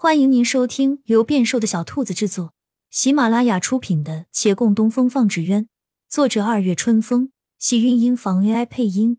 欢迎您收听由变瘦的小兔子制作、喜马拉雅出品的《且共东风放纸鸢》，作者二月春风，喜韵音房 AI 配音。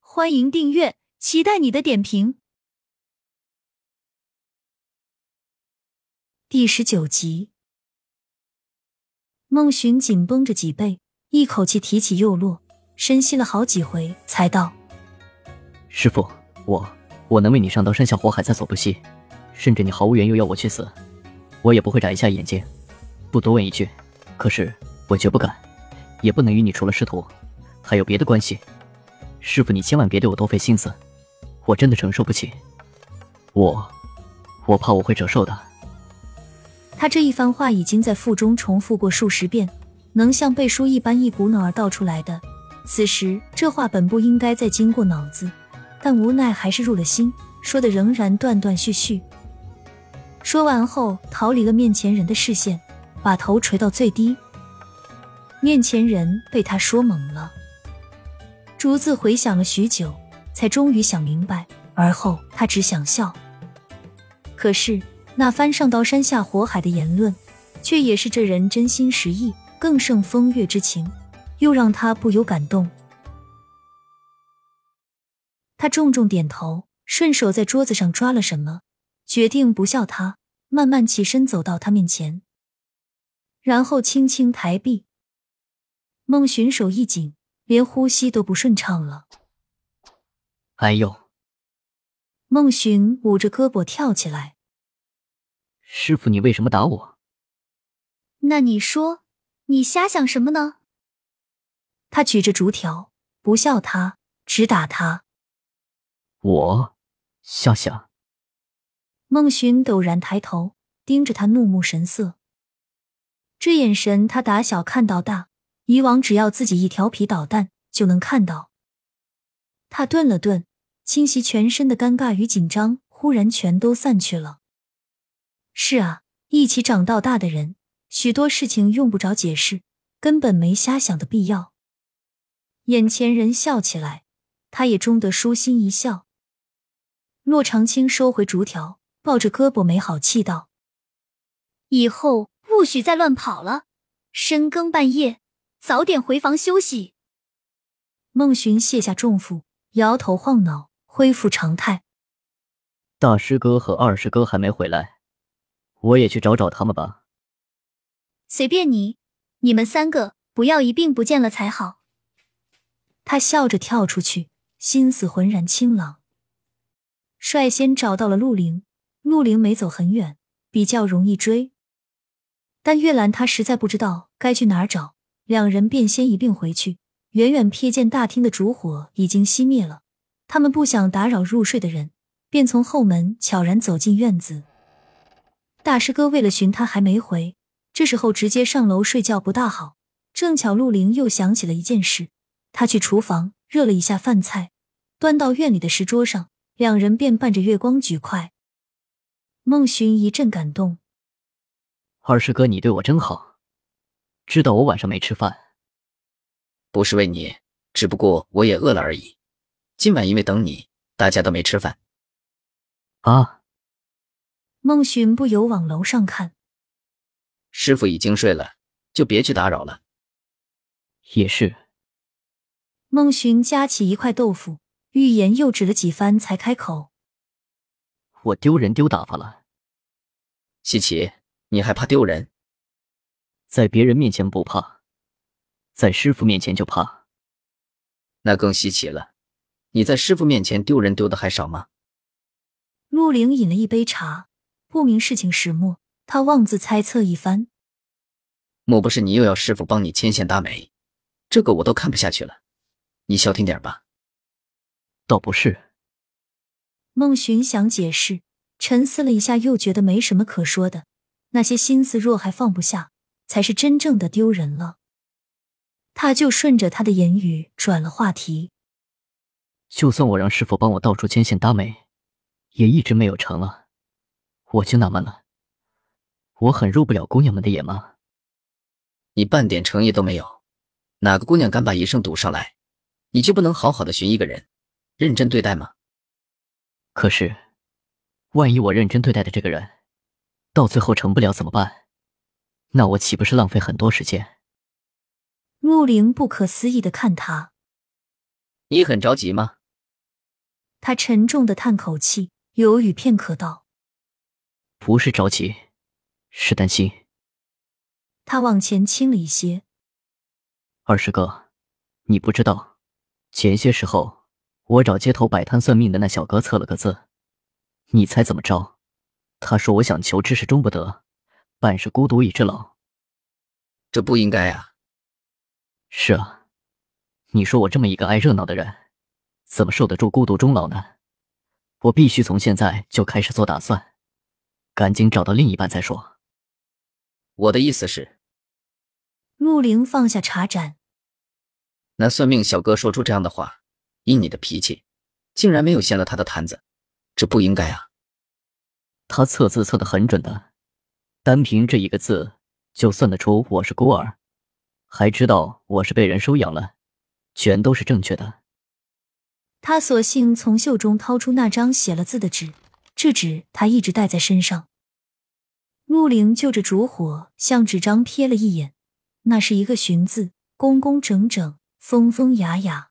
欢迎订阅，期待你的点评。第十九集，孟寻紧绷着脊背，一口气提起又落，深吸了好几回，才道：“师傅，我我能为你上刀山下火海，在所不惜。”甚至你毫无缘由要我去死，我也不会眨一下眼睛。不多问一句，可是我绝不敢，也不能与你除了师徒，还有别的关系。师傅，你千万别对我多费心思，我真的承受不起。我，我怕我会折寿的。他这一番话已经在腹中重复过数十遍，能像背书一般一股脑儿道出来的。此时这话本不应该再经过脑子，但无奈还是入了心，说的仍然断断续续。说完后，逃离了面前人的视线，把头垂到最低。面前人被他说懵了，竹子回想了许久，才终于想明白。而后他只想笑。可是那番上刀山下火海的言论，却也是这人真心实意，更胜风月之情，又让他不由感动。他重重点头，顺手在桌子上抓了什么。决定不笑他，慢慢起身走到他面前，然后轻轻抬臂。孟寻手一紧，连呼吸都不顺畅了。哎呦！孟寻捂着胳膊跳起来。师傅，你为什么打我？那你说，你瞎想什么呢？他举着竹条，不笑他，只打他。我瞎想。孟寻陡然抬头，盯着他，怒目神色。这眼神，他打小看到大，以往只要自己一调皮捣蛋，就能看到。他顿了顿，清晰全身的尴尬与紧张，忽然全都散去了。是啊，一起长到大的人，许多事情用不着解释，根本没瞎想的必要。眼前人笑起来，他也终得舒心一笑。骆长青收回竹条。抱着胳膊没好气道：“以后不许再乱跑了，深更半夜早点回房休息。”孟寻卸下重负，摇头晃脑，恢复常态。大师哥和二师哥还没回来，我也去找找他们吧。随便你，你们三个不要一并不见了才好。他笑着跳出去，心思浑然清朗，率先找到了陆凌。陆凌没走很远，比较容易追。但月兰她实在不知道该去哪儿找，两人便先一并回去。远远瞥见大厅的烛火已经熄灭了，他们不想打扰入睡的人，便从后门悄然走进院子。大师哥为了寻他还没回，这时候直接上楼睡觉不大好。正巧陆凌又想起了一件事，他去厨房热了一下饭菜，端到院里的石桌上，两人便伴着月光举筷。孟寻一阵感动，二师哥，你对我真好，知道我晚上没吃饭，不是为你，只不过我也饿了而已。今晚因为等你，大家都没吃饭。啊！孟寻不由往楼上看，师傅已经睡了，就别去打扰了。也是。孟寻夹起一块豆腐，欲言又止了几番，才开口。我丢人丢打发了，西奇，你还怕丢人？在别人面前不怕，在师傅面前就怕。那更稀奇了，你在师傅面前丢人丢的还少吗？陆凌饮了一杯茶，不明事情始末，他妄自猜测一番。莫不是你又要师傅帮你牵线搭媒？这个我都看不下去了，你消停点吧。倒不是。孟寻想解释，沉思了一下，又觉得没什么可说的。那些心思若还放不下，才是真正的丢人了。他就顺着他的言语转了话题。就算我让师傅帮我到处牵线搭媒，也一直没有成啊！我就纳闷了，我很入不了姑娘们的眼吗？你半点诚意都没有，哪个姑娘敢把一生赌上来？你就不能好好的寻一个人，认真对待吗？可是，万一我认真对待的这个人，到最后成不了怎么办？那我岂不是浪费很多时间？陆凌不可思议的看他，你很着急吗？他沉重的叹口气，犹豫片刻道：“不是着急，是担心。”他往前倾了一些。二师哥，你不知道，前些时候我找街头摆摊算命的那小哥测了个字，你猜怎么着？他说我想求知识终不得，半是孤独已至老。这不应该啊！是啊，你说我这么一个爱热闹的人，怎么受得住孤独终老呢？我必须从现在就开始做打算，赶紧找到另一半再说。我的意思是，陆凌放下茶盏。那算命小哥说出这样的话，以你的脾气，竟然没有掀了他的坛子，这不应该啊！他测字测的很准的，单凭这一个字就算得出我是孤儿。还知道我是被人收养了，全都是正确的。他索性从袖中掏出那张写了字的纸，这纸他一直带在身上。陆凌就着烛火向纸张瞥了一眼，那是一个“寻”字，工工整整，风风雅雅。